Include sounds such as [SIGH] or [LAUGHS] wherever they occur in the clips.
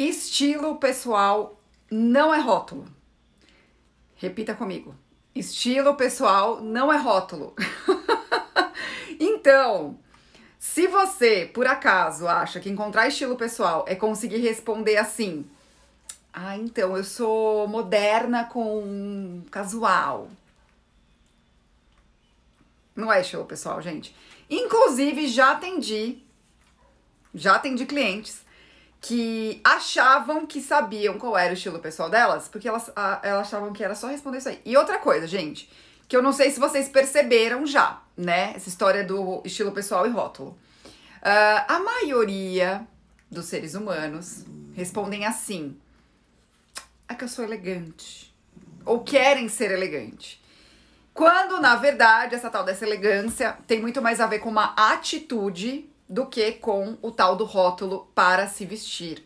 Estilo pessoal não é rótulo. Repita comigo. Estilo pessoal não é rótulo. [LAUGHS] então, se você, por acaso, acha que encontrar estilo pessoal é conseguir responder assim: Ah, então eu sou moderna com casual. Não é estilo pessoal, gente. Inclusive, já atendi, já atendi clientes que achavam que sabiam qual era o estilo pessoal delas, porque elas, a, elas achavam que era só responder isso aí. E outra coisa, gente, que eu não sei se vocês perceberam já, né? Essa história do estilo pessoal e rótulo. Uh, a maioria dos seres humanos respondem assim: é que eu sou elegante. Ou querem ser elegante. Quando, na verdade, essa tal dessa elegância tem muito mais a ver com uma atitude do que com o tal do rótulo para se vestir,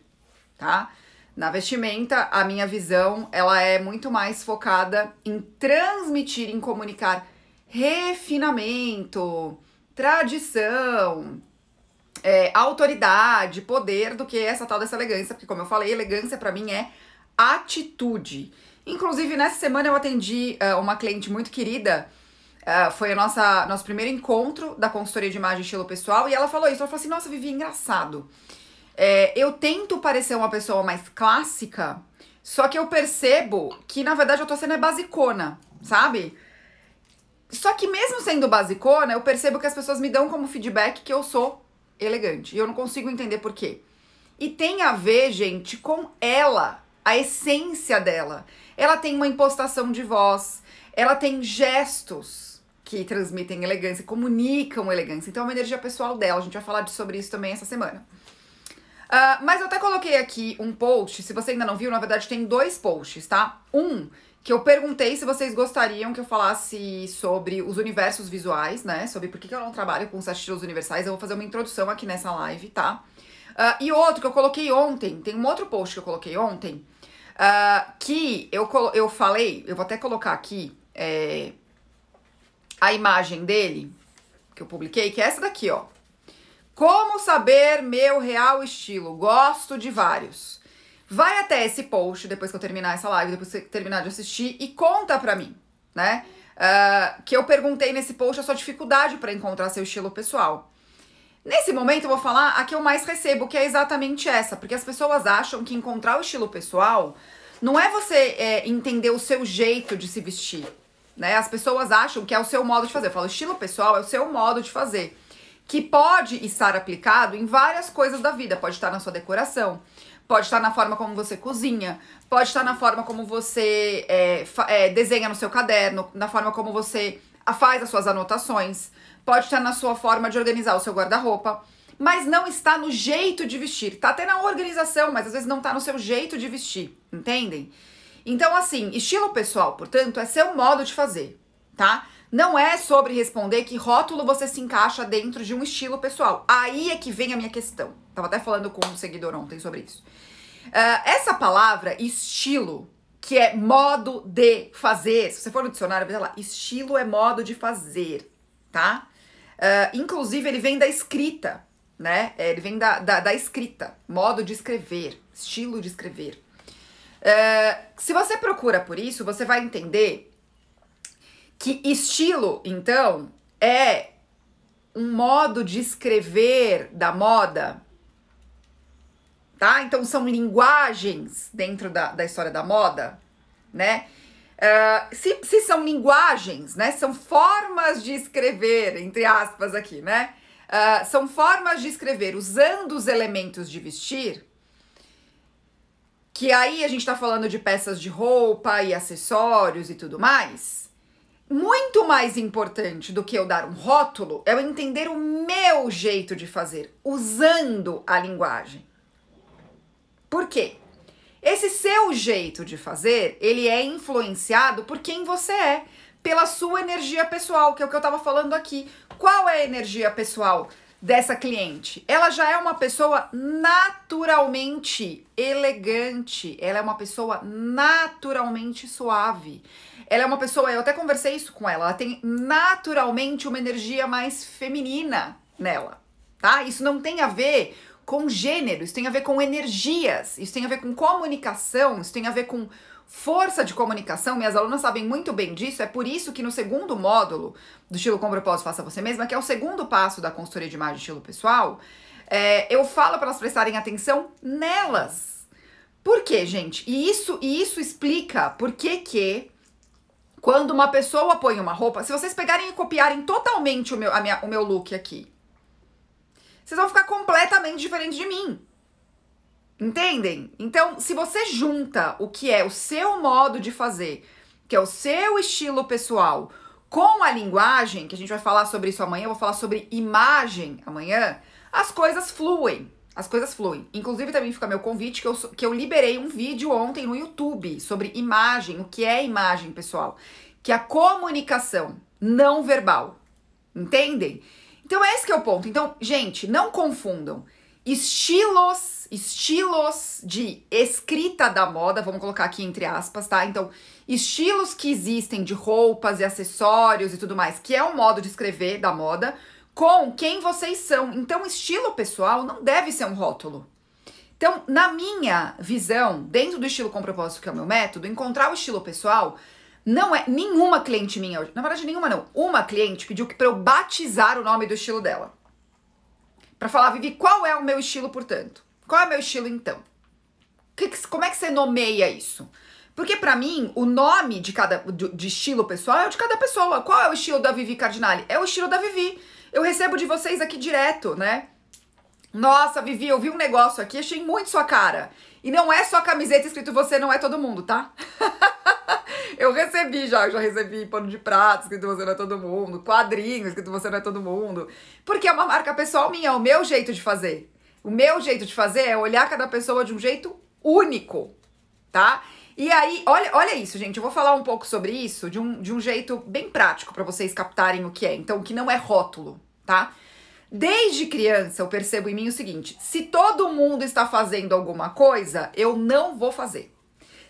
tá? Na vestimenta, a minha visão, ela é muito mais focada em transmitir, em comunicar refinamento, tradição, é, autoridade, poder do que essa tal dessa elegância, porque como eu falei, elegância para mim é atitude. Inclusive, nessa semana eu atendi uh, uma cliente muito querida Uh, foi a nossa nosso primeiro encontro da consultoria de imagem estilo pessoal e ela falou isso. Ela falou assim: Nossa, Vivi, engraçado. É, eu tento parecer uma pessoa mais clássica, só que eu percebo que na verdade eu tô sendo é basicona, sabe? Só que mesmo sendo basicona, eu percebo que as pessoas me dão como feedback que eu sou elegante. E eu não consigo entender por quê. E tem a ver, gente, com ela, a essência dela. Ela tem uma impostação de voz, ela tem gestos que transmitem elegância, comunicam elegância. Então é uma energia pessoal dela. A gente vai falar sobre isso também essa semana. Uh, mas eu até coloquei aqui um post. Se você ainda não viu, na verdade tem dois posts, tá? Um que eu perguntei se vocês gostariam que eu falasse sobre os universos visuais, né? Sobre por que, eu não trabalho com sete estilos universais. Eu vou fazer uma introdução aqui nessa live, tá? Uh, e outro que eu coloquei ontem, tem um outro post que eu coloquei ontem, uh, que eu, eu falei, eu vou até colocar aqui, é, a imagem dele, que eu publiquei, que é essa daqui, ó. Como saber meu real estilo? Gosto de vários. Vai até esse post depois que eu terminar essa live, depois que você terminar de assistir e conta pra mim, né? Uh, que eu perguntei nesse post a sua dificuldade para encontrar seu estilo pessoal. Nesse momento eu vou falar a que eu mais recebo, que é exatamente essa, porque as pessoas acham que encontrar o estilo pessoal não é você é, entender o seu jeito de se vestir né? As pessoas acham que é o seu modo de fazer. Eu falo, estilo pessoal é o seu modo de fazer. Que pode estar aplicado em várias coisas da vida. Pode estar na sua decoração, pode estar na forma como você cozinha, pode estar na forma como você é, é, desenha no seu caderno, na forma como você faz as suas anotações, pode estar na sua forma de organizar o seu guarda-roupa, mas não está no jeito de vestir. Tá até na organização, mas às vezes não tá no seu jeito de vestir, entendem? Então, assim, estilo pessoal, portanto, é seu modo de fazer, tá? Não é sobre responder que rótulo você se encaixa dentro de um estilo pessoal. Aí é que vem a minha questão. Tava até falando com um seguidor ontem sobre isso. Uh, essa palavra, estilo, que é modo de fazer, se você for no dicionário, vai lá, estilo é modo de fazer, tá? Uh, inclusive, ele vem da escrita, né? É, ele vem da, da, da escrita, modo de escrever, estilo de escrever. É, se você procura por isso, você vai entender que estilo, então, é um modo de escrever da moda, tá? Então são linguagens dentro da, da história da moda, né? Uh, se, se são linguagens, né? São formas de escrever, entre aspas, aqui, né? Uh, são formas de escrever usando os elementos de vestir que aí a gente tá falando de peças de roupa e acessórios e tudo mais. Muito mais importante do que eu dar um rótulo é eu entender o meu jeito de fazer, usando a linguagem. Por quê? Esse seu jeito de fazer, ele é influenciado por quem você é, pela sua energia pessoal, que é o que eu tava falando aqui. Qual é a energia pessoal? Dessa cliente. Ela já é uma pessoa naturalmente elegante, ela é uma pessoa naturalmente suave. Ela é uma pessoa, eu até conversei isso com ela, ela tem naturalmente uma energia mais feminina nela, tá? Isso não tem a ver com gênero, isso tem a ver com energias, isso tem a ver com comunicação, isso tem a ver com força de comunicação. Minhas alunas sabem muito bem disso, é por isso que no segundo módulo do estilo com propósito faça você mesma, que é o segundo passo da consultoria de imagem e estilo pessoal, é, eu falo para elas prestarem atenção nelas. Por quê, gente? E isso, e isso explica por que que quando uma pessoa põe uma roupa, se vocês pegarem e copiarem totalmente o meu, minha, o meu look aqui, vocês vão ficar completamente diferente de mim. Entendem? Então, se você junta o que é o seu modo de fazer, que é o seu estilo pessoal, com a linguagem, que a gente vai falar sobre isso amanhã, eu vou falar sobre imagem amanhã, as coisas fluem. As coisas fluem. Inclusive, também fica meu convite que eu, que eu liberei um vídeo ontem no YouTube sobre imagem, o que é imagem, pessoal. Que é a comunicação não verbal. Entendem? Então, esse é o ponto. Então, gente, não confundam estilos, estilos de escrita da moda, vamos colocar aqui entre aspas, tá? Então, estilos que existem de roupas e acessórios e tudo mais, que é um modo de escrever da moda, com quem vocês são. Então, estilo pessoal não deve ser um rótulo. Então, na minha visão, dentro do estilo com propósito, que é o meu método, encontrar o estilo pessoal não é nenhuma cliente minha, na verdade nenhuma não, uma cliente pediu para eu batizar o nome do estilo dela. Para falar, Vivi, qual é o meu estilo, portanto? Qual é o meu estilo então? Que, como é que você nomeia isso? Porque para mim, o nome de cada de, de, estilo pessoal é o de cada pessoa. Qual é o estilo da Vivi Cardinale? É o estilo da Vivi. Eu recebo de vocês aqui direto, né? Nossa, Vivi, eu vi um negócio aqui, achei muito sua cara. E não é só camiseta escrito você não é todo mundo, tá? [LAUGHS] eu recebi já, já recebi pano de prato escrito você não é todo mundo, quadrinhos escrito você não é todo mundo. Porque é uma marca pessoal minha, é o meu jeito de fazer. O meu jeito de fazer é olhar cada pessoa de um jeito único, tá? E aí, olha, olha isso, gente. Eu vou falar um pouco sobre isso de um, de um jeito bem prático para vocês captarem o que é. Então, que não é rótulo, tá? Desde criança eu percebo em mim o seguinte: se todo mundo está fazendo alguma coisa, eu não vou fazer.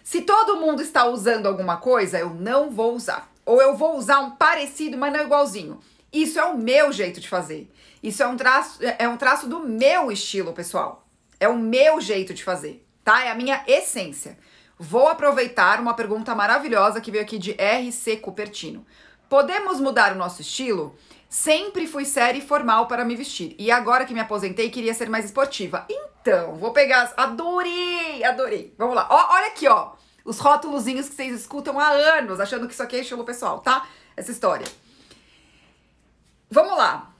Se todo mundo está usando alguma coisa, eu não vou usar. Ou eu vou usar um parecido, mas não igualzinho. Isso é o meu jeito de fazer. Isso é um traço, é um traço do meu estilo, pessoal. É o meu jeito de fazer, tá? É a minha essência. Vou aproveitar uma pergunta maravilhosa que veio aqui de RC Cupertino. Podemos mudar o nosso estilo? Sempre fui séria e formal para me vestir. E agora que me aposentei, queria ser mais esportiva. Então, vou pegar. Adorei! Adorei. Vamos lá. Ó, olha aqui, ó. Os rótulozinhos que vocês escutam há anos, achando que isso aqui é estilo pessoal, tá? Essa história. Vamos lá.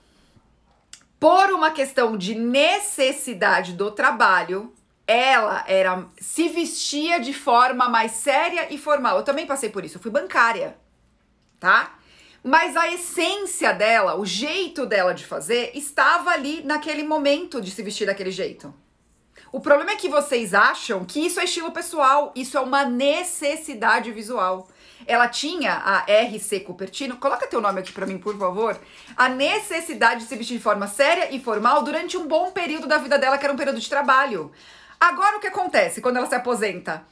Por uma questão de necessidade do trabalho, ela era se vestia de forma mais séria e formal. Eu também passei por isso, eu fui bancária, tá? Mas a essência dela, o jeito dela de fazer, estava ali naquele momento de se vestir daquele jeito. O problema é que vocês acham que isso é estilo pessoal, isso é uma necessidade visual. Ela tinha a RC Cupertino, coloca teu nome aqui para mim, por favor. A necessidade de se vestir de forma séria e formal durante um bom período da vida dela, que era um período de trabalho. Agora o que acontece quando ela se aposenta?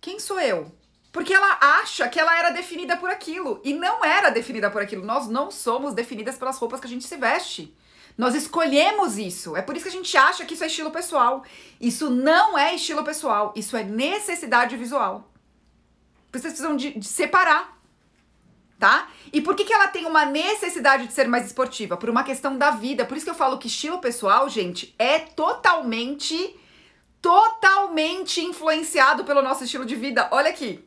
Quem sou eu? Porque ela acha que ela era definida por aquilo e não era definida por aquilo. Nós não somos definidas pelas roupas que a gente se veste. Nós escolhemos isso. É por isso que a gente acha que isso é estilo pessoal. Isso não é estilo pessoal. Isso é necessidade visual. Vocês precisam de, de separar. Tá? E por que, que ela tem uma necessidade de ser mais esportiva? Por uma questão da vida. Por isso que eu falo que estilo pessoal, gente, é totalmente totalmente influenciado pelo nosso estilo de vida. Olha aqui.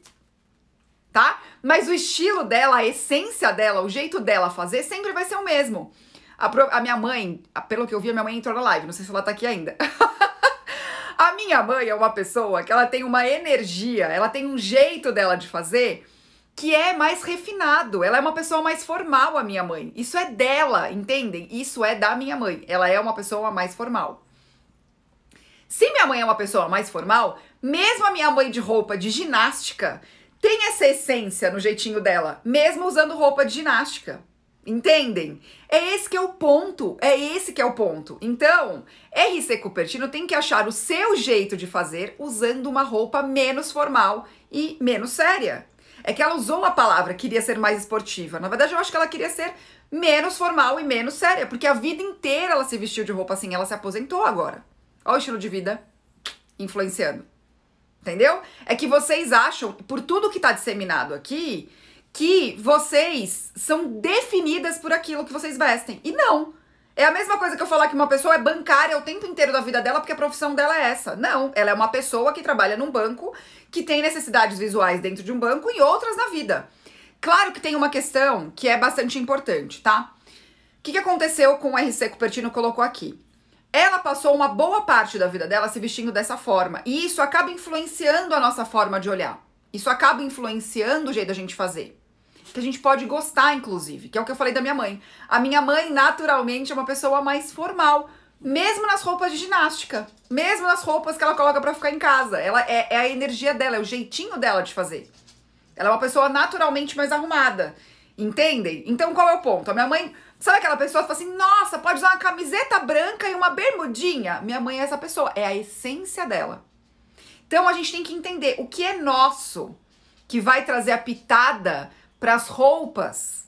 Tá? Mas o estilo dela, a essência dela, o jeito dela fazer sempre vai ser o mesmo. A, a minha mãe, pelo que eu vi, a minha mãe entrou na live, não sei se ela tá aqui ainda. [LAUGHS] a minha mãe é uma pessoa que ela tem uma energia, ela tem um jeito dela de fazer que é mais refinado. Ela é uma pessoa mais formal, a minha mãe. Isso é dela, entendem? Isso é da minha mãe. Ela é uma pessoa mais formal. Se minha mãe é uma pessoa mais formal, mesmo a minha mãe de roupa de ginástica tem essa essência no jeitinho dela, mesmo usando roupa de ginástica. Entendem? É esse que é o ponto. É esse que é o ponto. Então, RC Cupertino tem que achar o seu jeito de fazer usando uma roupa menos formal e menos séria. É que ela usou a palavra queria ser mais esportiva. Na verdade, eu acho que ela queria ser menos formal e menos séria, porque a vida inteira ela se vestiu de roupa assim, ela se aposentou agora Olha o estilo de vida influenciando. Entendeu? É que vocês acham, por tudo que tá disseminado aqui, que vocês são definidas por aquilo que vocês vestem. E não. É a mesma coisa que eu falar que uma pessoa é bancária o tempo inteiro da vida dela porque a profissão dela é essa. Não, ela é uma pessoa que trabalha num banco, que tem necessidades visuais dentro de um banco e outras na vida. Claro que tem uma questão que é bastante importante, tá? O que, que aconteceu com o RC Cupertino colocou aqui? Ela passou uma boa parte da vida dela se vestindo dessa forma. E isso acaba influenciando a nossa forma de olhar. Isso acaba influenciando o jeito da gente fazer que a gente pode gostar, inclusive, que é o que eu falei da minha mãe. A minha mãe, naturalmente, é uma pessoa mais formal, mesmo nas roupas de ginástica, mesmo nas roupas que ela coloca para ficar em casa. Ela é, é a energia dela, é o jeitinho dela de fazer. Ela é uma pessoa naturalmente mais arrumada. Entendem? Então qual é o ponto? A minha mãe, sabe aquela pessoa que fala assim: "Nossa, pode usar uma camiseta branca e uma bermudinha?". Minha mãe é essa pessoa, é a essência dela. Então a gente tem que entender o que é nosso que vai trazer a pitada para as roupas,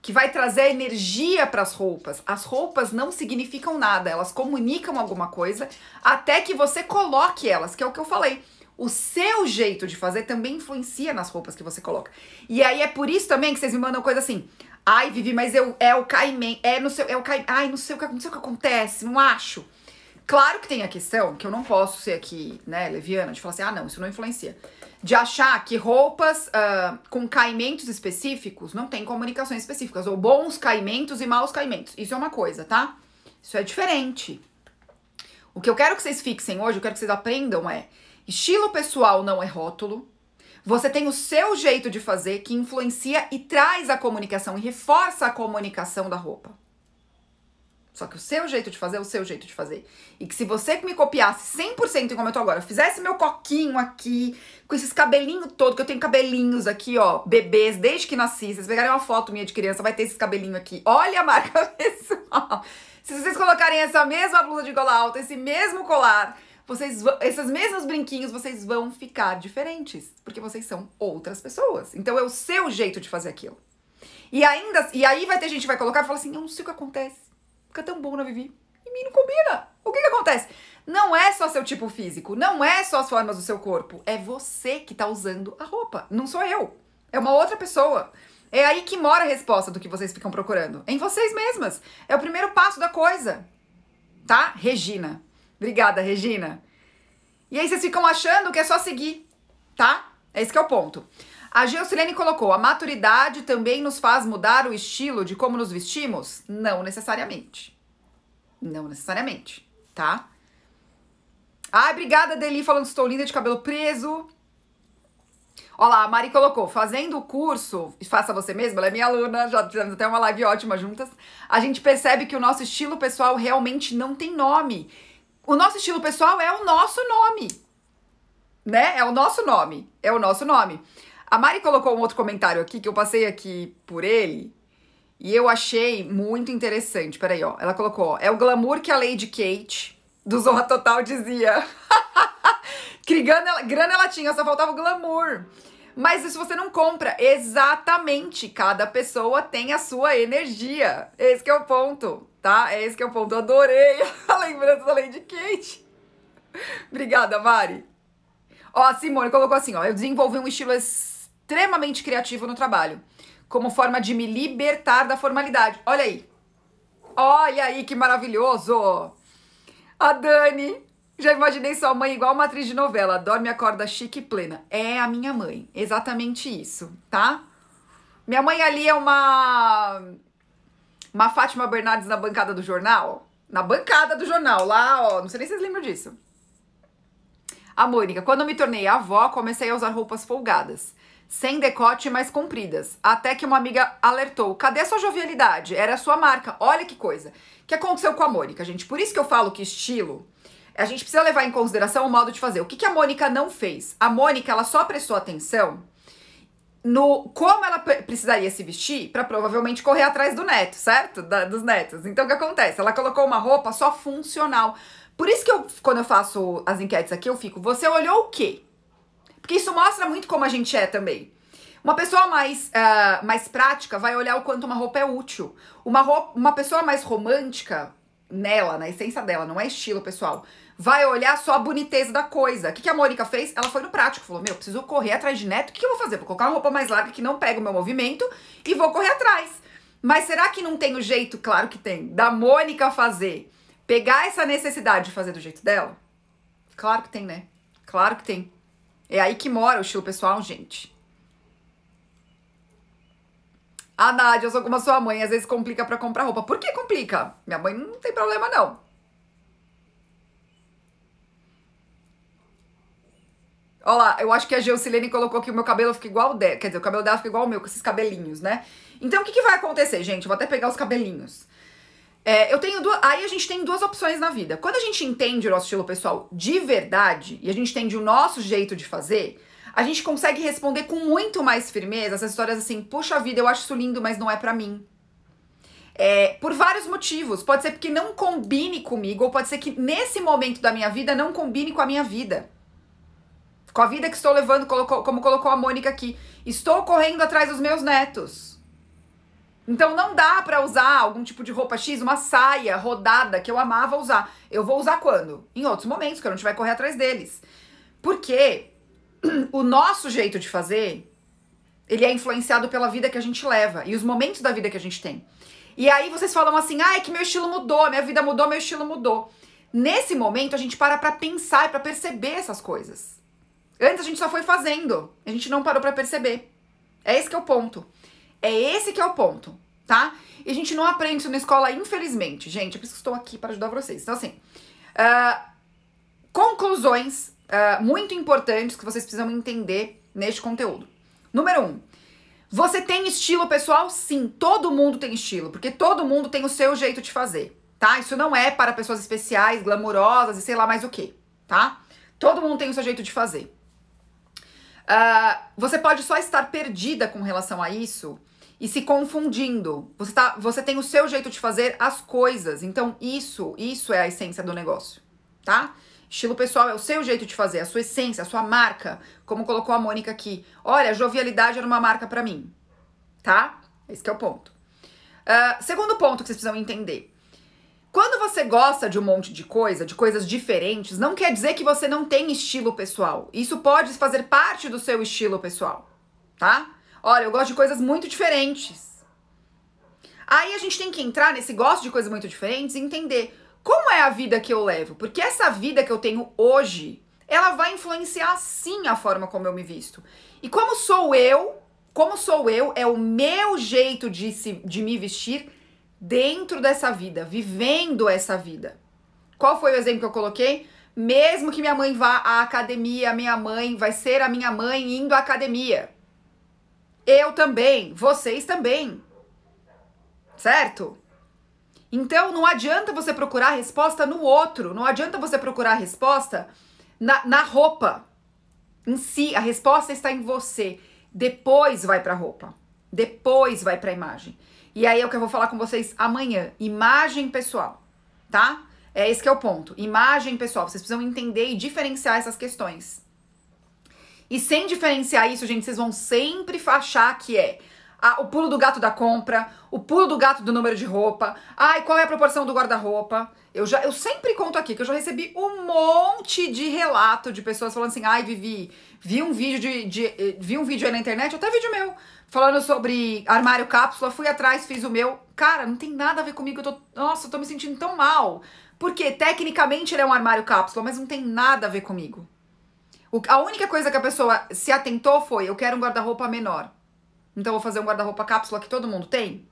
que vai trazer energia para as roupas. As roupas não significam nada, elas comunicam alguma coisa até que você coloque elas, que é o que eu falei. O seu jeito de fazer também influencia nas roupas que você coloca. E aí é por isso também que vocês me mandam coisa assim: "Ai, Vivi, mas eu é o caimento, é no seu, é o caimento, ai, não sei o que, não sei o que acontece, não acho". Claro que tem a questão que eu não posso ser aqui, né, leviana, de falar assim: "Ah, não, isso não influencia" de achar que roupas uh, com caimentos específicos não tem comunicações específicas, ou bons caimentos e maus caimentos. Isso é uma coisa, tá? Isso é diferente. O que eu quero que vocês fixem hoje, eu quero que vocês aprendam é: estilo pessoal não é rótulo. Você tem o seu jeito de fazer que influencia e traz a comunicação e reforça a comunicação da roupa. Só que o seu jeito de fazer é o seu jeito de fazer. E que se você me copiasse 100% como eu tô agora, fizesse meu coquinho aqui, com esses cabelinhos todos, que eu tenho cabelinhos aqui, ó, bebês, desde que nasci. Vocês pegarem uma foto minha de criança, vai ter esses cabelinhos aqui. Olha a marca [LAUGHS] pessoal. Se vocês colocarem essa mesma blusa de gola alta, esse mesmo colar, vocês esses mesmos brinquinhos, vocês vão ficar diferentes, porque vocês são outras pessoas. Então é o seu jeito de fazer aquilo. E ainda, e aí vai ter gente que vai colocar e falar assim: "Eu não sei o que acontece" fica tão bom na Vivi. E mim não combina. O que que acontece? Não é só seu tipo físico, não é só as formas do seu corpo, é você que tá usando a roupa, não sou eu. É uma outra pessoa. É aí que mora a resposta do que vocês ficam procurando. Em vocês mesmas. É o primeiro passo da coisa. Tá? Regina. Obrigada, Regina. E aí vocês ficam achando que é só seguir, tá? É esse que é o ponto. A Geocilene colocou: a maturidade também nos faz mudar o estilo de como nos vestimos? Não necessariamente. Não necessariamente, tá? Ai, obrigada, Deli, falando que estou linda de cabelo preso. Olá, a Mari colocou, fazendo o curso, faça você mesma, ela é minha aluna, já fizemos até uma live ótima juntas. A gente percebe que o nosso estilo pessoal realmente não tem nome. O nosso estilo pessoal é o nosso nome, né? É o nosso nome, é o nosso nome. A Mari colocou um outro comentário aqui que eu passei aqui por ele e eu achei muito interessante. Peraí, ó. Ela colocou: ó, é o glamour que a Lady Kate do Zorra Total dizia. [LAUGHS] que grana, grana ela tinha, só faltava o glamour. Mas isso você não compra. Exatamente. Cada pessoa tem a sua energia. Esse é o ponto, tá? É esse que é o ponto. Adorei [LAUGHS] a lembrança da Lady Kate. Obrigada, Mari. Ó, a Simone colocou assim, ó. Eu desenvolvi um estilo extremamente criativo no trabalho, como forma de me libertar da formalidade. Olha aí. Olha aí que maravilhoso. A Dani, já imaginei sua mãe igual uma atriz de novela, dorme acorda chique e plena. É a minha mãe, exatamente isso, tá? Minha mãe ali é uma uma Fátima Bernardes na bancada do jornal, na bancada do jornal, lá, ó, não sei nem se vocês lembram disso. A Mônica, quando me tornei avó, comecei a usar roupas folgadas sem decote mais compridas. Até que uma amiga alertou: cadê a sua jovialidade? Era a sua marca. Olha que coisa. O que aconteceu com a Mônica, gente? Por isso que eu falo que estilo. A gente precisa levar em consideração o modo de fazer. O que, que a Mônica não fez? A Mônica, ela só prestou atenção no como ela precisaria se vestir para provavelmente correr atrás do neto, certo? Da, dos netos. Então o que acontece? Ela colocou uma roupa só funcional. Por isso que eu, quando eu faço as enquetes aqui, eu fico, você olhou o quê? Porque isso mostra muito como a gente é também. Uma pessoa mais, uh, mais prática vai olhar o quanto uma roupa é útil. Uma, roupa, uma pessoa mais romântica nela, na essência dela, não é estilo, pessoal. Vai olhar só a boniteza da coisa. O que, que a Mônica fez? Ela foi no prático, falou: Meu, preciso correr atrás de neto. O que, que eu vou fazer? Vou colocar uma roupa mais larga que não pega o meu movimento e vou correr atrás. Mas será que não tem o jeito, claro que tem, da Mônica fazer? Pegar essa necessidade de fazer do jeito dela? Claro que tem, né? Claro que tem. É aí que mora o estilo pessoal, gente. Ah, Nádia, eu sou como a sua mãe, às vezes complica para comprar roupa. Por que complica? Minha mãe não tem problema, não. Olha lá, eu acho que a Geusilene colocou que o meu cabelo fica igual o dela. Quer dizer, o cabelo dela fica igual o meu, com esses cabelinhos, né? Então, o que, que vai acontecer, gente? Vou até pegar os cabelinhos. É, eu tenho duas. Aí a gente tem duas opções na vida. Quando a gente entende o nosso estilo pessoal de verdade e a gente entende o nosso jeito de fazer, a gente consegue responder com muito mais firmeza essas histórias assim: puxa vida, eu acho isso lindo, mas não é para mim. É, por vários motivos. Pode ser porque não combine comigo, ou pode ser que nesse momento da minha vida não combine com a minha vida. Com a vida que estou levando, colocou, como colocou a Mônica aqui. Estou correndo atrás dos meus netos. Então não dá para usar algum tipo de roupa X, uma saia rodada que eu amava usar. Eu vou usar quando? Em outros momentos, que eu não tiver correr atrás deles. Porque [CLEARS THROAT] o nosso jeito de fazer, ele é influenciado pela vida que a gente leva e os momentos da vida que a gente tem. E aí vocês falam assim: "Ah, é que meu estilo mudou, minha vida mudou, meu estilo mudou". Nesse momento a gente para para pensar e para perceber essas coisas. Antes a gente só foi fazendo, a gente não parou para perceber. É esse que é o ponto. É esse que é o ponto, tá? E a gente não aprende isso na escola, infelizmente. Gente, é por isso que estou aqui para ajudar vocês. Então, assim, uh, conclusões uh, muito importantes que vocês precisam entender neste conteúdo. Número um, você tem estilo pessoal? Sim, todo mundo tem estilo, porque todo mundo tem o seu jeito de fazer, tá? Isso não é para pessoas especiais, glamurosas e sei lá mais o que, tá? Todo mundo tem o seu jeito de fazer. Uh, você pode só estar perdida com relação a isso e se confundindo. Você, tá, você tem o seu jeito de fazer as coisas. Então, isso, isso é a essência do negócio, tá? Estilo pessoal é o seu jeito de fazer, a sua essência, a sua marca, como colocou a Mônica aqui. Olha, jovialidade era uma marca para mim, tá? Esse é o ponto. Uh, segundo ponto que vocês precisam entender. Quando você gosta de um monte de coisa, de coisas diferentes, não quer dizer que você não tem estilo pessoal. Isso pode fazer parte do seu estilo pessoal, tá? Olha, eu gosto de coisas muito diferentes. Aí a gente tem que entrar nesse gosto de coisas muito diferentes e entender como é a vida que eu levo. Porque essa vida que eu tenho hoje, ela vai influenciar sim a forma como eu me visto. E como sou eu, como sou eu, é o meu jeito de, se, de me vestir dentro dessa vida, vivendo essa vida. Qual foi o exemplo que eu coloquei? Mesmo que minha mãe vá à academia, minha mãe vai ser a minha mãe indo à academia. Eu também, vocês também. Certo? Então não adianta você procurar a resposta no outro, não adianta você procurar a resposta na, na roupa em si. A resposta está em você. Depois vai para a roupa, depois vai para a imagem. E aí é o que eu vou falar com vocês amanhã. Imagem pessoal, tá? É esse que é o ponto. Imagem pessoal. Vocês precisam entender e diferenciar essas questões. E sem diferenciar isso, gente, vocês vão sempre achar que é a, o pulo do gato da compra, o pulo do gato do número de roupa, ai, qual é a proporção do guarda-roupa. Eu já eu sempre conto aqui que eu já recebi um monte de relato de pessoas falando assim: "Ai, Vivi, vi um vídeo de, de eh, vi um vídeo aí na internet, até vídeo meu, falando sobre armário cápsula, fui atrás, fiz o meu. Cara, não tem nada a ver comigo, eu tô, nossa, eu tô me sentindo tão mal. Porque tecnicamente ele é um armário cápsula, mas não tem nada a ver comigo. O, a única coisa que a pessoa se atentou foi: eu quero um guarda-roupa menor. Então vou fazer um guarda-roupa cápsula que todo mundo tem?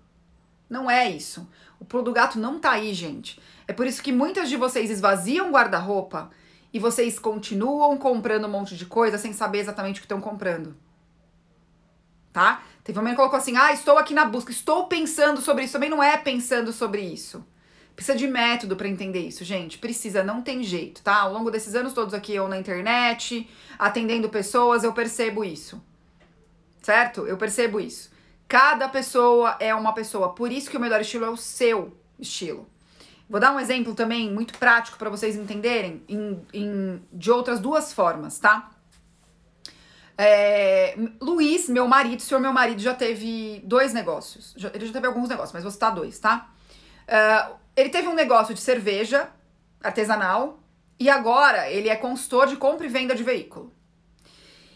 Não é isso. O pulo do gato não tá aí, gente. É por isso que muitas de vocês esvaziam guarda-roupa e vocês continuam comprando um monte de coisa sem saber exatamente o que estão comprando. Tá? Teve uma que colocou assim: ah, estou aqui na busca, estou pensando sobre isso. Também não é pensando sobre isso. Precisa de método para entender isso, gente. Precisa, não tem jeito, tá? Ao longo desses anos todos aqui, eu na internet, atendendo pessoas, eu percebo isso. Certo? Eu percebo isso. Cada pessoa é uma pessoa. Por isso que o melhor estilo é o seu estilo. Vou dar um exemplo também muito prático para vocês entenderem em, em, de outras duas formas, tá? É, Luiz, meu marido, senhor meu marido já teve dois negócios. Já, ele já teve alguns negócios, mas vou citar dois, tá? Uh, Ele teve um negócio de cerveja artesanal e agora ele é consultor de compra e venda de veículo.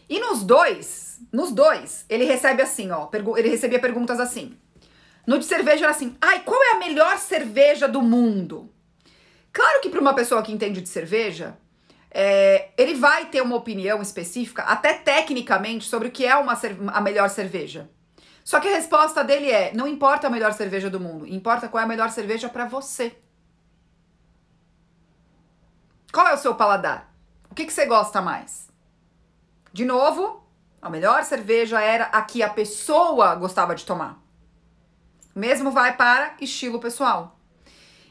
E nos dois, nos dois, ele recebe assim, ó, ele recebia perguntas assim. No de cerveja era assim: "Ai, qual é a melhor cerveja do mundo?" Claro que para uma pessoa que entende de cerveja, é, ele vai ter uma opinião específica, até tecnicamente, sobre o que é uma, a melhor cerveja. Só que a resposta dele é: não importa a melhor cerveja do mundo, importa qual é a melhor cerveja para você. Qual é o seu paladar? O que, que você gosta mais? De novo, a melhor cerveja era a que a pessoa gostava de tomar. Mesmo vai para estilo pessoal.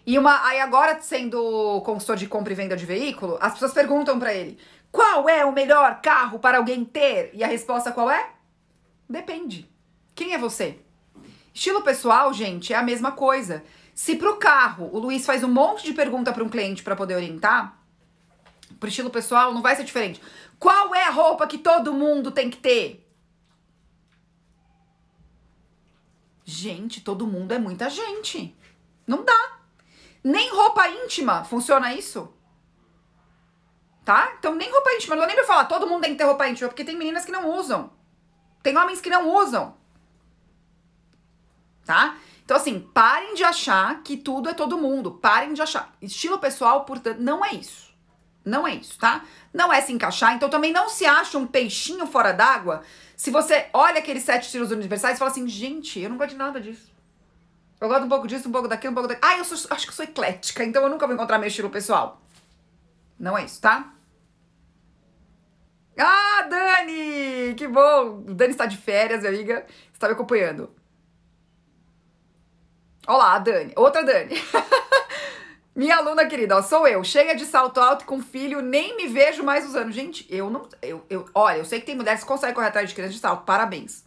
E uma, aí agora sendo consultor de compra e venda de veículo, as pessoas perguntam para ele: "Qual é o melhor carro para alguém ter?" E a resposta qual é? Depende. Quem é você? Estilo pessoal, gente, é a mesma coisa. Se pro carro o Luiz faz um monte de pergunta para um cliente para poder orientar, pro estilo pessoal não vai ser diferente. Qual é a roupa que todo mundo tem que ter? Gente, todo mundo é muita gente. Não dá. Nem roupa íntima funciona isso. Tá? Então nem roupa íntima. Não nem me falar, todo mundo tem que ter roupa íntima, porque tem meninas que não usam. Tem homens que não usam. Tá? Então, assim, parem de achar que tudo é todo mundo. Parem de achar. Estilo pessoal, portanto, não é isso. Não é isso, tá? Não é se encaixar. Então também não se acha um peixinho fora d'água se você olha aqueles sete estilos universais e fala assim, gente, eu não gosto de nada disso. Eu gosto um pouco disso, um pouco daquilo, um pouco daquilo. Ah, eu sou, acho que eu sou eclética, então eu nunca vou encontrar meu estilo pessoal. Não é isso, tá? Ah, Dani! Que bom! Dani está de férias, minha amiga. Está me acompanhando. Olá, Dani. Outra Dani. [LAUGHS] Minha aluna querida, ó, sou eu, cheia de salto alto com filho, nem me vejo mais usando. Gente, eu não. Eu, eu, olha, eu sei que tem mulheres que conseguem correr atrás de criança de salto, parabéns.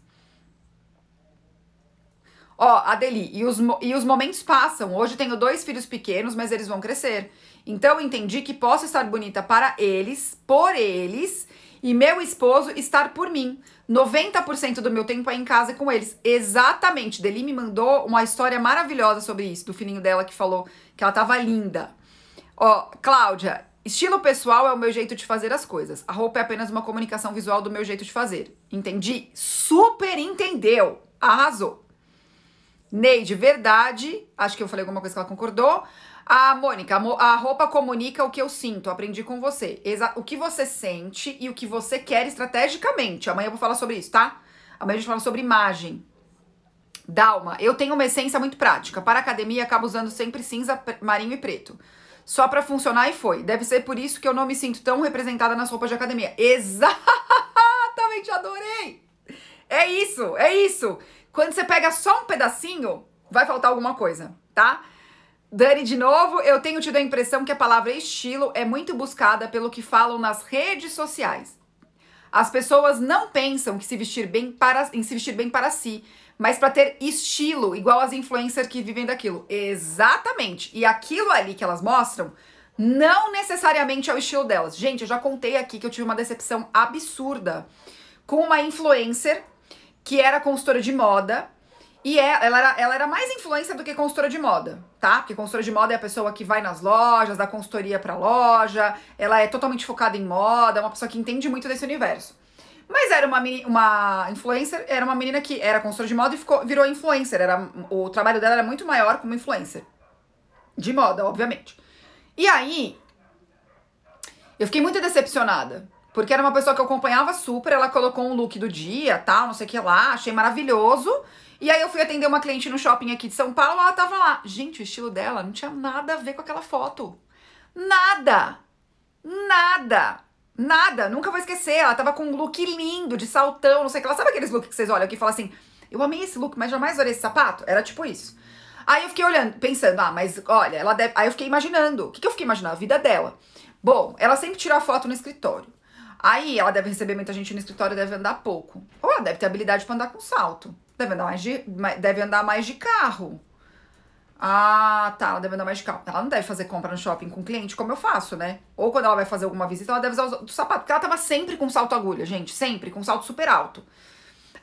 Ó, Adeli, e os, e os momentos passam. Hoje tenho dois filhos pequenos, mas eles vão crescer. Então entendi que posso estar bonita para eles, por eles, e meu esposo estar por mim. 90% do meu tempo é em casa com eles. Exatamente. Deli me mandou uma história maravilhosa sobre isso, do filhinho dela que falou que ela tava linda. Ó, Cláudia, estilo pessoal é o meu jeito de fazer as coisas. A roupa é apenas uma comunicação visual do meu jeito de fazer. Entendi? Super entendeu. Arrasou. Neide, verdade. Acho que eu falei alguma coisa que ela concordou. A Mônica, a roupa comunica o que eu sinto, aprendi com você. Exa o que você sente e o que você quer estrategicamente. Amanhã eu vou falar sobre isso, tá? Amanhã a gente fala sobre imagem. Dalma, eu tenho uma essência muito prática. Para academia, acabo usando sempre cinza, marinho e preto. Só para funcionar e foi. Deve ser por isso que eu não me sinto tão representada nas roupas de academia. Exatamente, [LAUGHS] adorei! É isso, é isso. Quando você pega só um pedacinho, vai faltar alguma coisa, tá? Dani, de novo, eu tenho tido a impressão que a palavra estilo é muito buscada pelo que falam nas redes sociais. As pessoas não pensam que se vestir bem para, em se vestir bem para si, mas para ter estilo, igual as influencers que vivem daquilo. Exatamente. E aquilo ali que elas mostram não necessariamente é o estilo delas. Gente, eu já contei aqui que eu tive uma decepção absurda com uma influencer que era consultora de moda e é, ela, era, ela era mais influência do que consultora de moda, tá? Porque consultora de moda é a pessoa que vai nas lojas, dá consultoria pra loja, ela é totalmente focada em moda, é uma pessoa que entende muito desse universo. Mas era uma, uma influencer, era uma menina que era consultora de moda e ficou, virou influencer. Era, o trabalho dela era muito maior como influencer. De moda, obviamente. E aí, eu fiquei muito decepcionada. Porque era uma pessoa que eu acompanhava super, ela colocou um look do dia, tal, não sei o que lá, achei maravilhoso. E aí eu fui atender uma cliente no shopping aqui de São Paulo, ela tava lá. Gente, o estilo dela não tinha nada a ver com aquela foto. Nada! Nada! Nada! Nunca vou esquecer. Ela tava com um look lindo, de saltão, não sei o que. Ela sabe aqueles looks que vocês olham aqui e falam assim: eu amei esse look, mas jamais olhei esse sapato? Era tipo isso. Aí eu fiquei olhando, pensando, ah, mas olha, ela deve. Aí eu fiquei imaginando. O que, que eu fiquei imaginando? A vida dela. Bom, ela sempre tira foto no escritório. Aí ela deve receber muita gente no escritório deve andar pouco. Ou ela deve ter habilidade para andar com salto. Deve andar mais de, deve andar mais de carro. Ah, tá, ela deve andar mais de carro. Ela não deve fazer compra no shopping com cliente como eu faço, né? Ou quando ela vai fazer alguma visita, ela deve usar o sapato. Porque ela tava sempre com salto agulha, gente. Sempre, com salto super alto.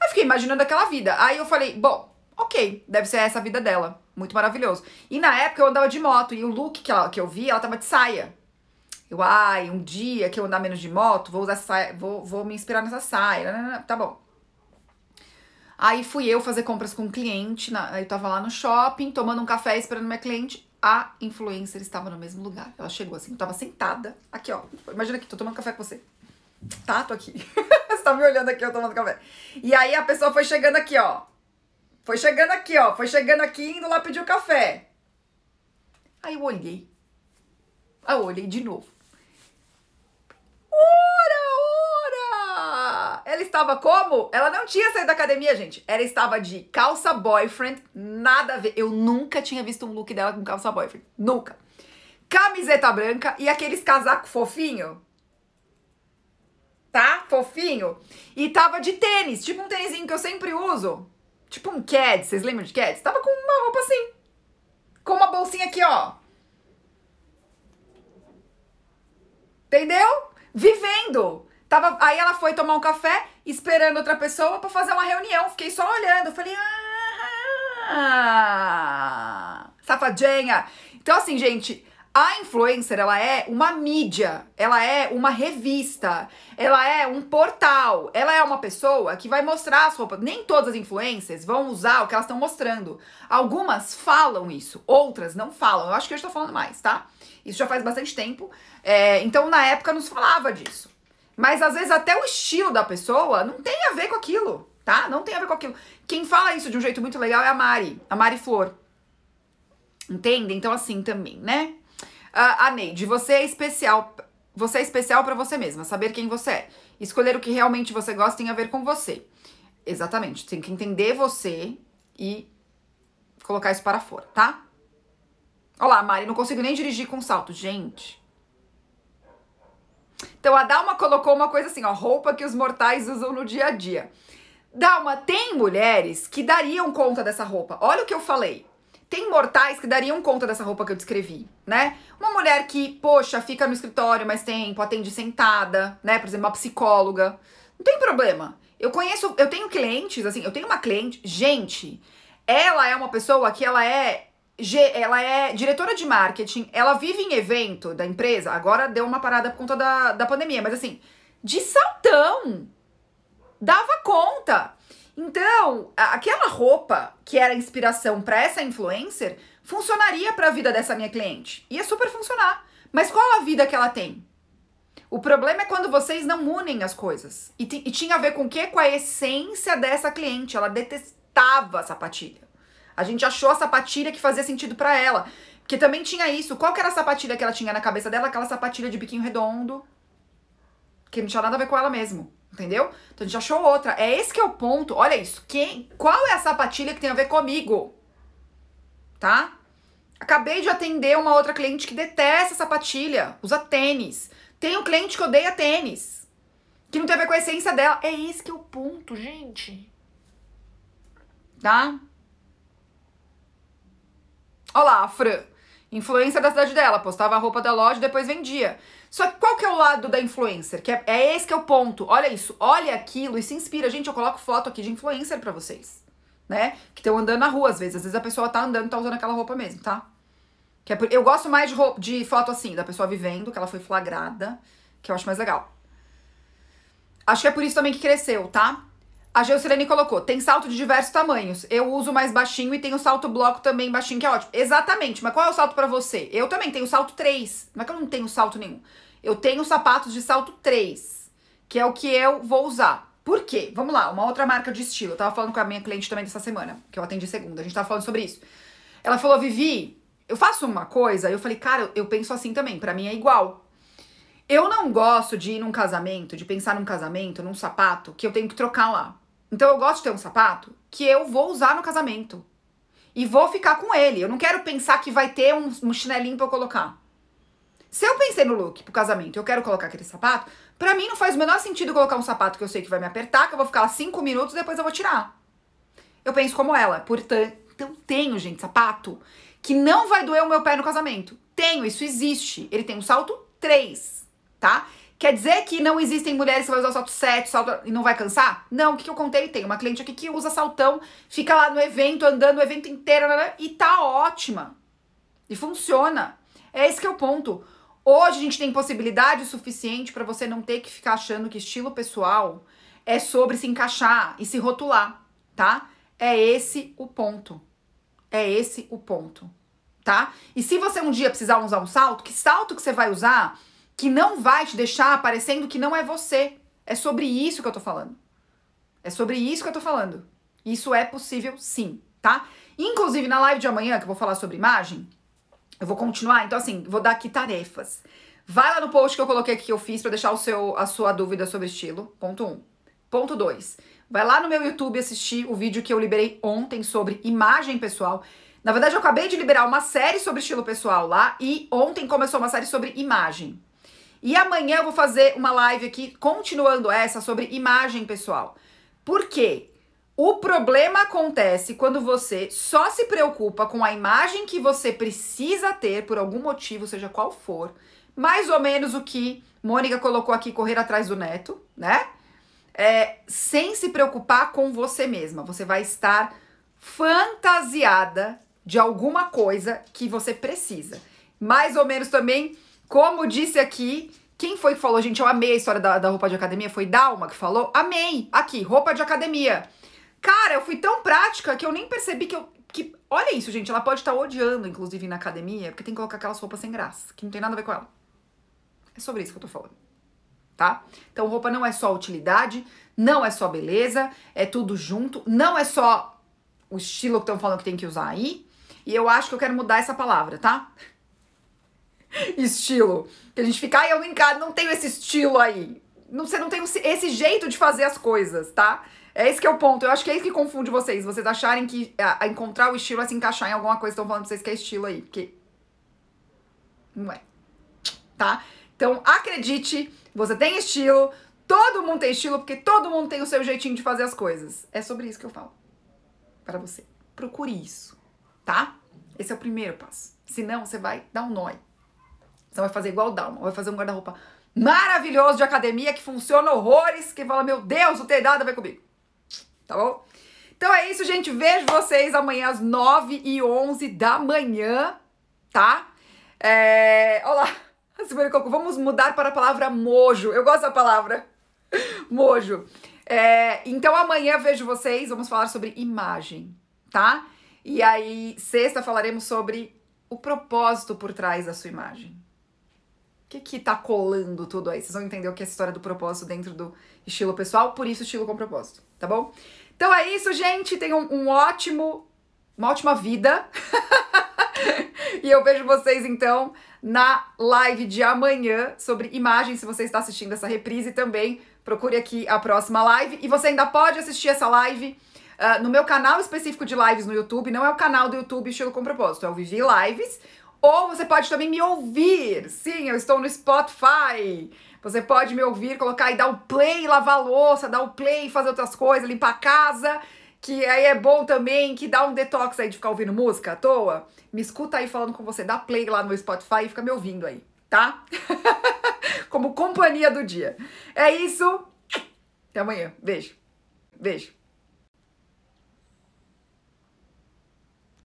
Aí fiquei imaginando aquela vida. Aí eu falei, bom, Ok, deve ser essa a vida dela. Muito maravilhoso. E na época eu andava de moto e o look que, ela, que eu vi, ela tava de saia. Eu, ai, um dia que eu andar menos de moto, vou usar saia, vou, vou me inspirar nessa saia. Tá bom. Aí fui eu fazer compras com um cliente, na, eu tava lá no shopping, tomando um café, esperando minha cliente. A influencer estava no mesmo lugar. Ela chegou assim, eu tava sentada, aqui ó. Imagina aqui, tô tomando café com você. Tá, tô aqui. [LAUGHS] você tá me olhando aqui, eu tomando café. E aí a pessoa foi chegando aqui, ó. Foi chegando aqui, ó. Foi chegando aqui, indo lá pedir o café. Aí eu olhei. Aí eu olhei de novo. Ela estava como? Ela não tinha saído da academia, gente. Ela estava de calça boyfriend, nada a ver. Eu nunca tinha visto um look dela com calça boyfriend. Nunca. Camiseta branca e aqueles casacos fofinho. Tá? Fofinho. E tava de tênis, tipo um tênisinho que eu sempre uso. Tipo um Cad, vocês lembram de Cad? Tava com uma roupa assim. Com uma bolsinha aqui, ó. Entendeu? Vivendo. Tava, aí ela foi tomar um café, esperando outra pessoa para fazer uma reunião. Fiquei só olhando. Falei, ah, safadinha. Então, assim, gente, a influencer, ela é uma mídia, ela é uma revista, ela é um portal, ela é uma pessoa que vai mostrar as roupas. Nem todas as influencers vão usar o que elas estão mostrando. Algumas falam isso, outras não falam. Eu acho que eu estou falando mais, tá? Isso já faz bastante tempo. É, então, na época, não se falava disso. Mas às vezes até o estilo da pessoa não tem a ver com aquilo, tá? Não tem a ver com aquilo. Quem fala isso de um jeito muito legal é a Mari, a Mari Flor. Entende? Então assim também, né? Uh, a Neide, você é especial. Você é especial para você mesma, saber quem você é. Escolher o que realmente você gosta tem a ver com você. Exatamente. Tem que entender você e colocar isso para fora, tá? Olha lá, Mari, não consigo nem dirigir com salto. Gente. Então a Dalma colocou uma coisa assim, ó, roupa que os mortais usam no dia a dia. Dalma, tem mulheres que dariam conta dessa roupa. Olha o que eu falei. Tem mortais que dariam conta dessa roupa que eu descrevi, né? Uma mulher que, poxa, fica no escritório mais tempo, atende sentada, né? Por exemplo, uma psicóloga. Não tem problema. Eu conheço, eu tenho clientes, assim, eu tenho uma cliente, gente, ela é uma pessoa que ela é ela é diretora de marketing, ela vive em evento da empresa, agora deu uma parada por conta da, da pandemia, mas assim, de saltão, dava conta. Então, aquela roupa que era inspiração para essa influencer funcionaria para a vida dessa minha cliente. Ia super funcionar. Mas qual a vida que ela tem? O problema é quando vocês não unem as coisas. E, e tinha a ver com o quê? Com a essência dessa cliente. Ela detestava sapatilha. A gente achou a sapatilha que fazia sentido para ela. Porque também tinha isso. Qual que era a sapatilha que ela tinha na cabeça dela? Aquela sapatilha de biquinho redondo. Que não tinha nada a ver com ela mesmo. Entendeu? Então a gente achou outra. É esse que é o ponto. Olha isso. Quem, qual é a sapatilha que tem a ver comigo? Tá? Acabei de atender uma outra cliente que detesta sapatilha. Usa tênis. Tem um cliente que odeia tênis. Que não tem a ver com a essência dela. É esse que é o ponto, gente. Tá? Olha lá, a Fran. Influência da cidade dela, postava a roupa da loja e depois vendia. Só que qual que é o lado da influencer? Que é, é esse que é o ponto. Olha isso, olha aquilo e se inspira. Gente, eu coloco foto aqui de influencer para vocês, né? Que estão andando na rua às vezes. Às vezes a pessoa tá andando, tá usando aquela roupa mesmo, tá? Que é por... Eu gosto mais de, roupa, de foto assim, da pessoa vivendo, que ela foi flagrada, que eu acho mais legal. Acho que é por isso também que cresceu, tá? A Geusilene colocou, tem salto de diversos tamanhos. Eu uso mais baixinho e tenho salto bloco também baixinho, que é ótimo. Exatamente, mas qual é o salto para você? Eu também tenho salto 3. Não é que eu não tenho salto nenhum. Eu tenho sapatos de salto 3, que é o que eu vou usar. Por quê? Vamos lá, uma outra marca de estilo. Eu tava falando com a minha cliente também dessa semana, que eu atendi segunda. A gente tava falando sobre isso. Ela falou, Vivi, eu faço uma coisa, eu falei, cara, eu penso assim também, para mim é igual. Eu não gosto de ir num casamento, de pensar num casamento, num sapato, que eu tenho que trocar lá. Então eu gosto de ter um sapato que eu vou usar no casamento. E vou ficar com ele. Eu não quero pensar que vai ter um, um chinelinho pra eu colocar. Se eu pensei no look pro casamento eu quero colocar aquele sapato, pra mim não faz o menor sentido colocar um sapato que eu sei que vai me apertar, que eu vou ficar lá cinco minutos e depois eu vou tirar. Eu penso como ela. Portanto, então tenho, gente, sapato que não vai doer o meu pé no casamento. Tenho, isso existe. Ele tem um salto 3, tá? Quer dizer que não existem mulheres que vão usar salto 7 salto, e não vai cansar? Não, o que eu contei? Tem uma cliente aqui que usa saltão, fica lá no evento, andando o evento inteiro né, né, e tá ótima. E funciona. É esse que é o ponto. Hoje a gente tem possibilidade suficiente para você não ter que ficar achando que estilo pessoal é sobre se encaixar e se rotular, tá? É esse o ponto. É esse o ponto, tá? E se você um dia precisar usar um salto, que salto que você vai usar que não vai te deixar parecendo que não é você? É sobre isso que eu tô falando. É sobre isso que eu tô falando. Isso é possível sim, tá? Inclusive na live de amanhã, que eu vou falar sobre imagem, eu vou continuar, então assim, vou dar aqui tarefas. Vai lá no post que eu coloquei aqui que eu fiz para deixar o seu a sua dúvida sobre estilo. Ponto 1. Um. Ponto 2. Vai lá no meu YouTube assistir o vídeo que eu liberei ontem sobre imagem pessoal. Na verdade, eu acabei de liberar uma série sobre estilo pessoal lá e ontem começou uma série sobre imagem. E amanhã eu vou fazer uma live aqui, continuando essa, sobre imagem pessoal. Por quê? O problema acontece quando você só se preocupa com a imagem que você precisa ter por algum motivo, seja qual for. Mais ou menos o que Mônica colocou aqui, correr atrás do neto, né? É, sem se preocupar com você mesma. Você vai estar fantasiada de alguma coisa que você precisa. Mais ou menos também, como disse aqui, quem foi que falou, gente? Eu amei a história da, da roupa de academia. Foi Dalma que falou? Amei! Aqui, roupa de academia. Cara, eu fui tão prática que eu nem percebi que eu. Que, olha isso, gente. Ela pode estar odiando, inclusive, na academia, porque tem que colocar aquelas roupas sem graça, que não tem nada a ver com ela. É sobre isso que eu tô falando. Tá? Então, roupa não é só utilidade, não é só beleza, é tudo junto, não é só o estilo que estão falando que tem que usar aí. E eu acho que eu quero mudar essa palavra, tá? [LAUGHS] estilo. Que a gente fica, ai, eu não, não tenho esse estilo aí. Não, você não tem esse jeito de fazer as coisas, tá? É esse que é o ponto. Eu acho que é isso que confunde vocês. Vocês acharem que a, a encontrar o estilo é se encaixar em alguma coisa estão falando pra vocês que é estilo aí. Porque. Não é. Tá? Então, acredite, você tem estilo, todo mundo tem estilo, porque todo mundo tem o seu jeitinho de fazer as coisas. É sobre isso que eu falo. para você. Procure isso, tá? Esse é o primeiro passo. Senão, você vai dar um nó. Você vai fazer igual o Dalma, vai fazer um guarda-roupa maravilhoso de academia que funciona horrores, que fala, meu Deus, o a ver comigo tá bom? Então é isso, gente. Vejo vocês amanhã às 9 e 11 da manhã, tá? É... Olá, [LAUGHS] vamos mudar para a palavra mojo. Eu gosto da palavra [LAUGHS] mojo. É... Então amanhã vejo vocês, vamos falar sobre imagem, tá? E aí, sexta falaremos sobre o propósito por trás da sua imagem. Que que tá colando tudo aí? Vocês vão entender o que é essa história do propósito dentro do estilo pessoal, por isso estilo com propósito tá bom? Então é isso, gente. Tenham um, ótimo, uma ótima vida. [LAUGHS] e eu vejo vocês então na live de amanhã sobre imagem, se você está assistindo essa reprise também. Procure aqui a próxima live. E você ainda pode assistir essa live uh, no meu canal específico de lives no YouTube. Não é o canal do YouTube Estilo com Propósito, é o Vivi Lives. Ou você pode também me ouvir. Sim, eu estou no Spotify. Você pode me ouvir, colocar e dar o play, lavar louça, dar o play, fazer outras coisas, limpar a casa, que aí é bom também, que dá um detox aí de ficar ouvindo música à toa. Me escuta aí falando com você, dá play lá no Spotify e fica me ouvindo aí, tá? [LAUGHS] Como companhia do dia. É isso. Até amanhã. Beijo. Beijo.